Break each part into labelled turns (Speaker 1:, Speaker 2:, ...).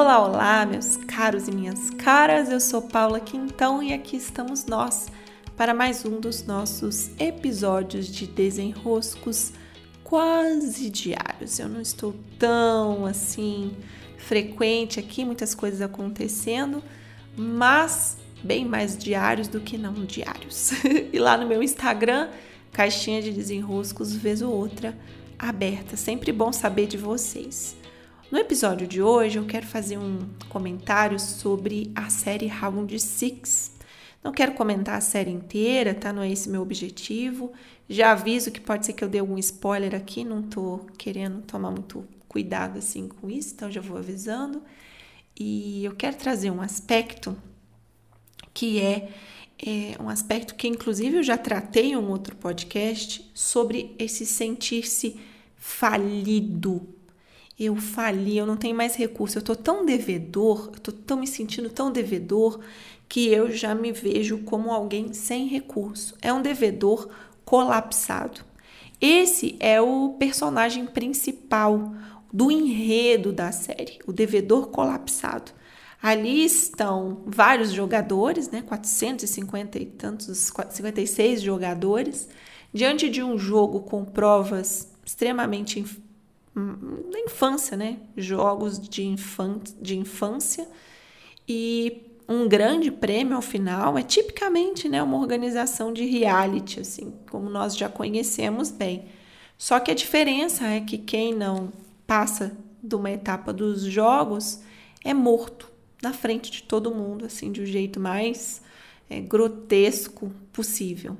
Speaker 1: Olá, olá, meus caros e minhas caras. Eu sou Paula Quintão e aqui estamos nós para mais um dos nossos episódios de desenroscos quase diários. Eu não estou tão assim frequente aqui, muitas coisas acontecendo, mas bem mais diários do que não diários. e lá no meu Instagram, caixinha de desenroscos vez ou outra aberta. Sempre bom saber de vocês. No episódio de hoje eu quero fazer um comentário sobre a série Round Six. Não quero comentar a série inteira, tá? Não é esse meu objetivo. Já aviso que pode ser que eu dê algum spoiler aqui, não tô querendo tomar muito cuidado assim com isso, então já vou avisando. E eu quero trazer um aspecto que é, é um aspecto que inclusive eu já tratei em um outro podcast sobre esse sentir-se falido. Eu fali, eu não tenho mais recurso, eu tô tão devedor, eu tô tão me sentindo tão devedor que eu já me vejo como alguém sem recurso. É um devedor colapsado. Esse é o personagem principal do enredo da série, o devedor colapsado. Ali estão vários jogadores, né, 450 e tantos, 56 jogadores, diante de um jogo com provas extremamente da infância, né, jogos de, infan de infância e um grande prêmio ao final é tipicamente né, uma organização de reality, assim, como nós já conhecemos bem. Só que a diferença é que quem não passa de uma etapa dos jogos é morto na frente de todo mundo, assim, de um jeito mais é, grotesco possível.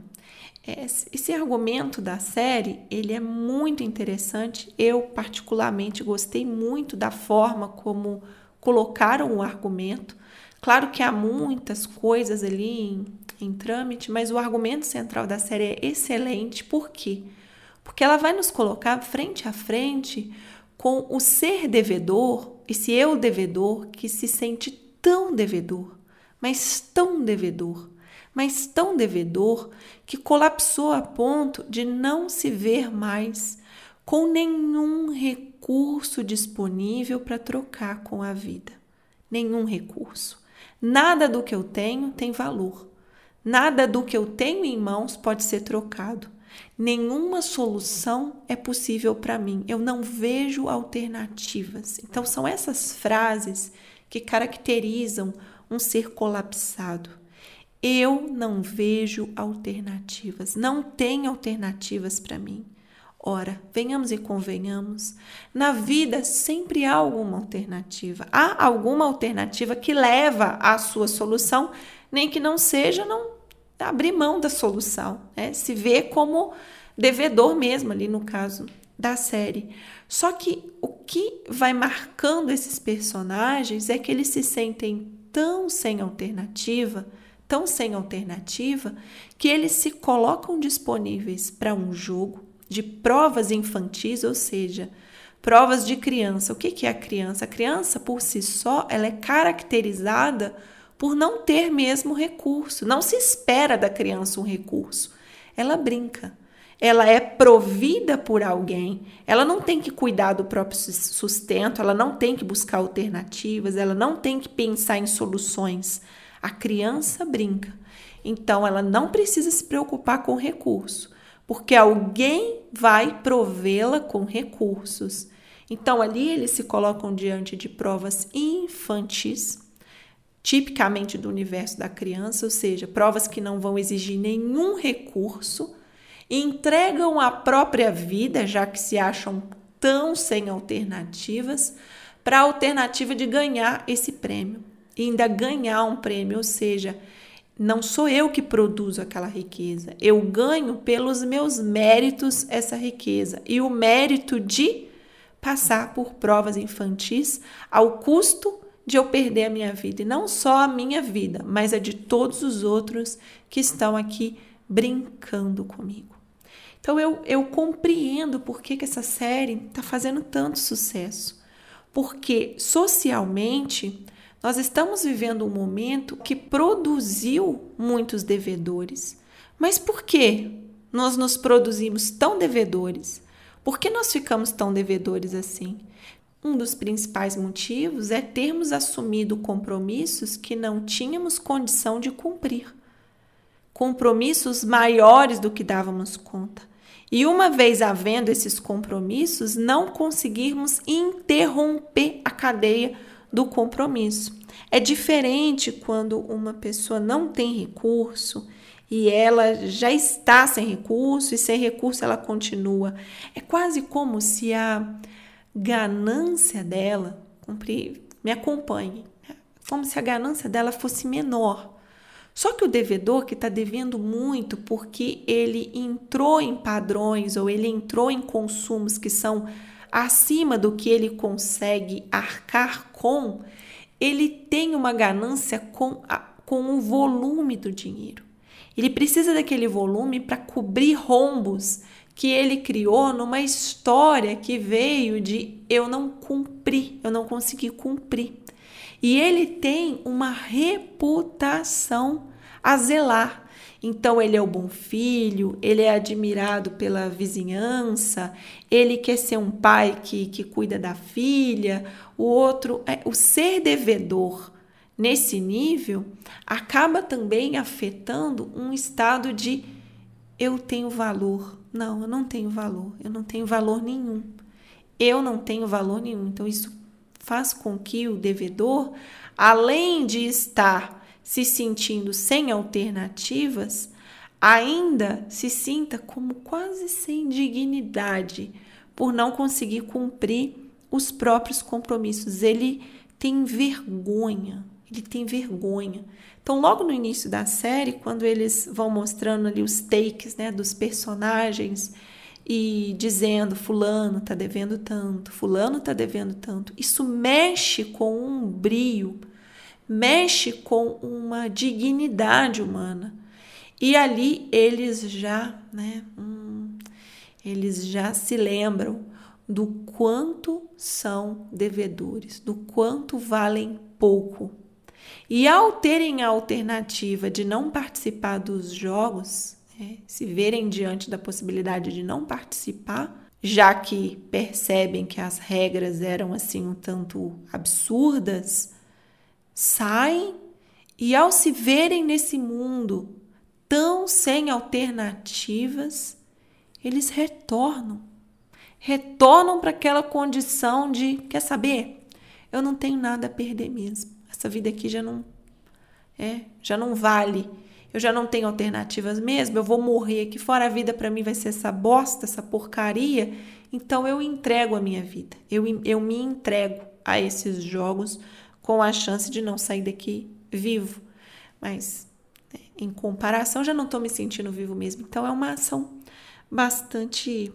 Speaker 1: Esse argumento da série, ele é muito interessante. Eu, particularmente, gostei muito da forma como colocaram o argumento. Claro que há muitas coisas ali em, em trâmite, mas o argumento central da série é excelente. Por quê? Porque ela vai nos colocar frente a frente com o ser devedor, esse eu devedor que se sente tão devedor, mas tão devedor, mas tão devedor que colapsou a ponto de não se ver mais com nenhum recurso disponível para trocar com a vida. Nenhum recurso. Nada do que eu tenho tem valor. Nada do que eu tenho em mãos pode ser trocado. Nenhuma solução é possível para mim. Eu não vejo alternativas. Então, são essas frases que caracterizam um ser colapsado. Eu não vejo alternativas. Não tem alternativas para mim. Ora, venhamos e convenhamos, na vida sempre há alguma alternativa. Há alguma alternativa que leva à sua solução, nem que não seja não abrir mão da solução, né? se vê como devedor mesmo, ali no caso da série. Só que o que vai marcando esses personagens é que eles se sentem tão sem alternativa, tão sem alternativa, que eles se colocam disponíveis para um jogo de provas infantis, ou seja, provas de criança. O que é a criança? A criança, por si só, ela é caracterizada por não ter mesmo recurso. Não se espera da criança um recurso. Ela brinca. Ela é provida por alguém. Ela não tem que cuidar do próprio sustento, ela não tem que buscar alternativas, ela não tem que pensar em soluções. A criança brinca. Então ela não precisa se preocupar com recurso, porque alguém vai provê-la com recursos. Então ali eles se colocam diante de provas infantis tipicamente do universo da criança, ou seja, provas que não vão exigir nenhum recurso, entregam a própria vida, já que se acham tão sem alternativas, para a alternativa de ganhar esse prêmio. E ainda ganhar um prêmio, ou seja, não sou eu que produzo aquela riqueza, eu ganho pelos meus méritos essa riqueza. E o mérito de passar por provas infantis ao custo de eu perder a minha vida. E não só a minha vida, mas a de todos os outros que estão aqui brincando comigo. Então eu, eu compreendo por que, que essa série está fazendo tanto sucesso. Porque socialmente nós estamos vivendo um momento que produziu muitos devedores. Mas por que nós nos produzimos tão devedores? Por que nós ficamos tão devedores assim? Um dos principais motivos é termos assumido compromissos que não tínhamos condição de cumprir. Compromissos maiores do que dávamos conta. E uma vez havendo esses compromissos, não conseguirmos interromper a cadeia do compromisso. É diferente quando uma pessoa não tem recurso e ela já está sem recurso e sem recurso ela continua. É quase como se a ganância dela, me acompanhe, como se a ganância dela fosse menor. Só que o devedor que está devendo muito porque ele entrou em padrões ou ele entrou em consumos que são acima do que ele consegue arcar com, ele tem uma ganância com, a, com o volume do dinheiro. Ele precisa daquele volume para cobrir rombos que ele criou numa história que veio de eu não cumpri, eu não consegui cumprir. E ele tem uma reputação a zelar. Então, ele é o bom filho, ele é admirado pela vizinhança, ele quer ser um pai que, que cuida da filha, o outro, é, o ser devedor nesse nível acaba também afetando um estado de eu tenho valor. Não, eu não tenho valor, eu não tenho valor nenhum. Eu não tenho valor nenhum. Então, isso faz com que o devedor, além de estar se sentindo sem alternativas, ainda se sinta como quase sem dignidade por não conseguir cumprir os próprios compromissos. Ele tem vergonha, ele tem vergonha. Então, logo no início da série, quando eles vão mostrando ali os takes né, dos personagens e dizendo fulano tá devendo tanto, fulano tá devendo tanto, isso mexe com um brio mexe com uma dignidade humana. E ali eles já, né, hum, eles já se lembram do quanto são devedores, do quanto valem pouco. E ao terem a alternativa de não participar dos jogos, né, se verem diante da possibilidade de não participar, já que percebem que as regras eram assim um tanto absurdas, saem e, ao se verem nesse mundo tão sem alternativas, eles retornam. Retornam para aquela condição de: quer saber? Eu não tenho nada a perder mesmo. Essa vida aqui já não é, já não vale. Eu já não tenho alternativas mesmo. Eu vou morrer aqui fora. A vida para mim vai ser essa bosta, essa porcaria. Então eu entrego a minha vida. Eu, eu me entrego a esses jogos com a chance de não sair daqui vivo. Mas né, em comparação, já não estou me sentindo vivo mesmo. Então é uma ação bastante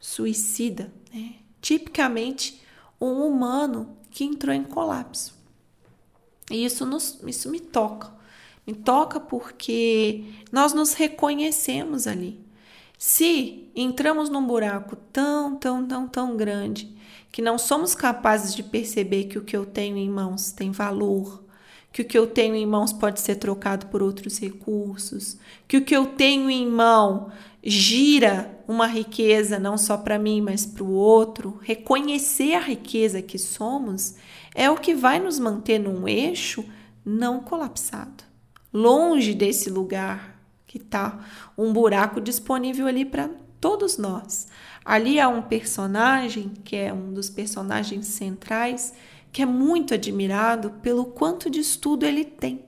Speaker 1: suicida. Né? Tipicamente, um humano que entrou em colapso. E isso, nos, isso me toca. Me toca porque nós nos reconhecemos ali. Se entramos num buraco tão, tão, tão, tão grande que não somos capazes de perceber que o que eu tenho em mãos tem valor, que o que eu tenho em mãos pode ser trocado por outros recursos, que o que eu tenho em mão gira uma riqueza não só para mim, mas para o outro, reconhecer a riqueza que somos é o que vai nos manter num eixo não colapsado, longe desse lugar que está um buraco disponível ali para todos nós. Ali há um personagem que é um dos personagens centrais que é muito admirado pelo quanto de estudo ele tem.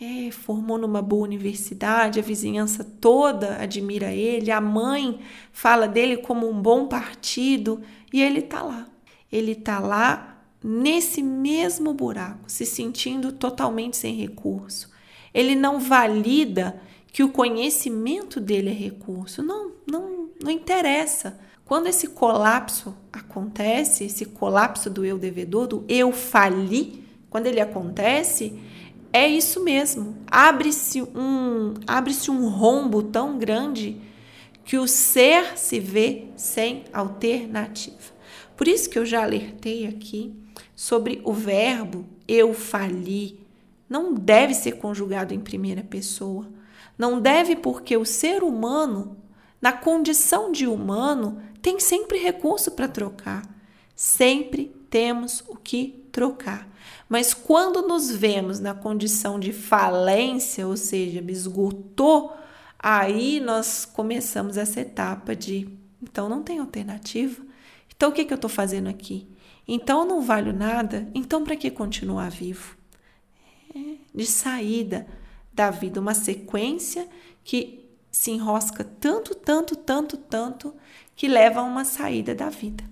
Speaker 1: É, formou numa boa universidade, a vizinhança toda admira ele, a mãe fala dele como um bom partido e ele está lá. Ele está lá nesse mesmo buraco, se sentindo totalmente sem recurso. Ele não valida que o conhecimento dele é recurso. Não, não, não interessa. Quando esse colapso acontece, esse colapso do eu devedor, do eu fali, quando ele acontece, é isso mesmo. Abre-se um, abre-se um rombo tão grande que o ser se vê sem alternativa. Por isso que eu já alertei aqui sobre o verbo eu fali. Não deve ser conjugado em primeira pessoa não deve porque o ser humano, na condição de humano, tem sempre recurso para trocar. Sempre temos o que trocar. Mas quando nos vemos na condição de falência, ou seja, me esgotou, aí nós começamos essa etapa de então não tem alternativa. Então o que, que eu estou fazendo aqui? Então eu não valho nada, então para que continuar vivo? É, de saída da vida, uma sequência que se enrosca tanto, tanto, tanto, tanto, que leva a uma saída da vida.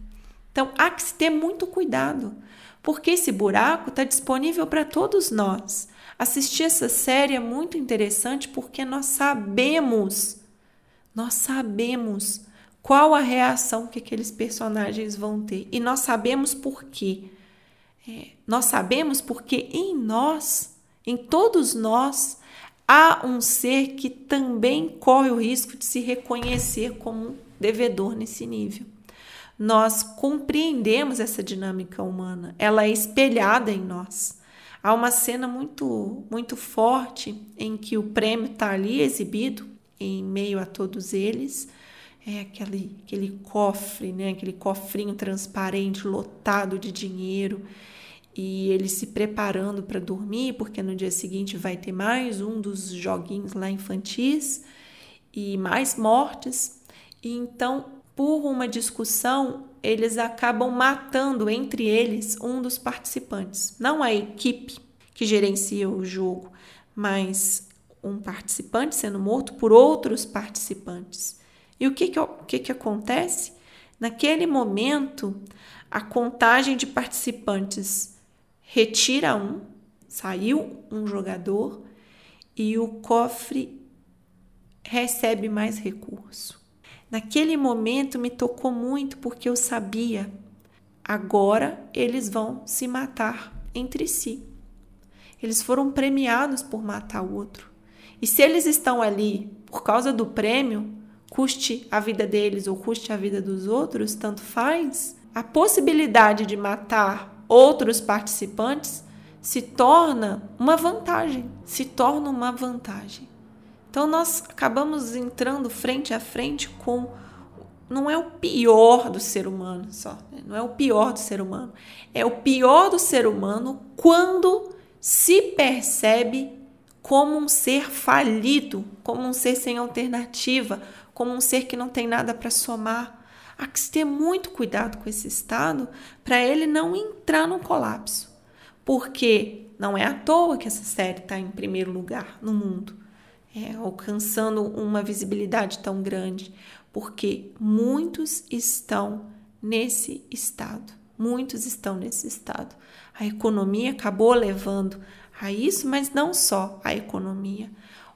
Speaker 1: Então há que se ter muito cuidado, porque esse buraco está disponível para todos nós. Assistir essa série é muito interessante porque nós sabemos, nós sabemos qual a reação que aqueles personagens vão ter. E nós sabemos por quê. É, nós sabemos porque em nós, em todos nós, há um ser que também corre o risco de se reconhecer como devedor nesse nível. Nós compreendemos essa dinâmica humana, ela é espelhada em nós. Há uma cena muito, muito forte em que o prêmio está ali exibido em meio a todos eles é aquele, aquele cofre, né? aquele cofrinho transparente lotado de dinheiro e ele se preparando para dormir, porque no dia seguinte vai ter mais um dos joguinhos lá infantis e mais mortes. E então, por uma discussão, eles acabam matando entre eles um dos participantes. Não a equipe que gerencia o jogo, mas um participante sendo morto por outros participantes. E o que, que, o que, que acontece? Naquele momento, a contagem de participantes retira um, saiu um jogador e o cofre recebe mais recurso. Naquele momento me tocou muito porque eu sabia, agora eles vão se matar entre si. Eles foram premiados por matar o outro. E se eles estão ali por causa do prêmio, custe a vida deles ou custe a vida dos outros, tanto faz, a possibilidade de matar outros participantes se torna uma vantagem, se torna uma vantagem. Então nós acabamos entrando frente a frente com não é o pior do ser humano só, não é o pior do ser humano, é o pior do ser humano quando se percebe como um ser falido, como um ser sem alternativa, como um ser que não tem nada para somar. Há que ter muito cuidado com esse estado para ele não entrar no colapso. Porque não é à toa que essa série está em primeiro lugar no mundo, é, alcançando uma visibilidade tão grande, porque muitos estão nesse estado. Muitos estão nesse estado. A economia acabou levando a isso, mas não só a economia.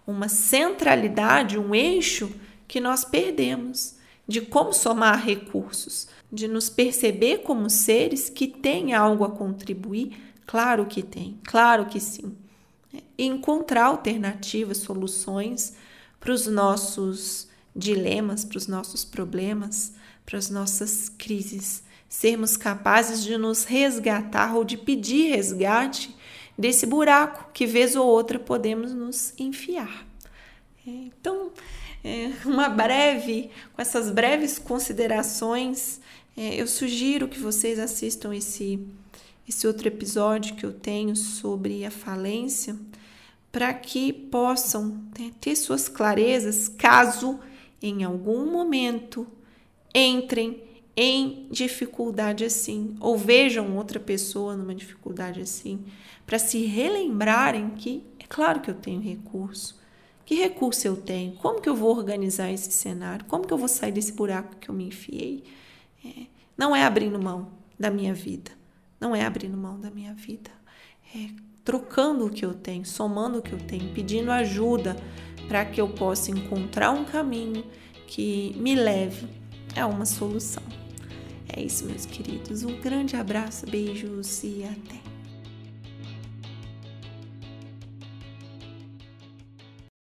Speaker 1: Uma centralidade, um eixo que nós perdemos de como somar recursos, de nos perceber como seres que têm algo a contribuir. Claro que tem, claro que sim. E encontrar alternativas, soluções para os nossos dilemas, para os nossos problemas, para as nossas crises. Sermos capazes de nos resgatar ou de pedir resgate desse buraco que, vez ou outra, podemos nos enfiar. Então, é, uma breve, com essas breves considerações, é, eu sugiro que vocês assistam esse, esse outro episódio que eu tenho sobre a falência, para que possam né, ter suas clarezas caso em algum momento entrem em dificuldade assim, ou vejam outra pessoa numa dificuldade assim, para se relembrarem que é claro que eu tenho recurso, que recurso eu tenho? Como que eu vou organizar esse cenário? Como que eu vou sair desse buraco que eu me enfiei? É, não é abrindo mão da minha vida. Não é abrindo mão da minha vida. É trocando o que eu tenho, somando o que eu tenho, pedindo ajuda para que eu possa encontrar um caminho que me leve a uma solução. É isso, meus queridos. Um grande abraço, beijos e até.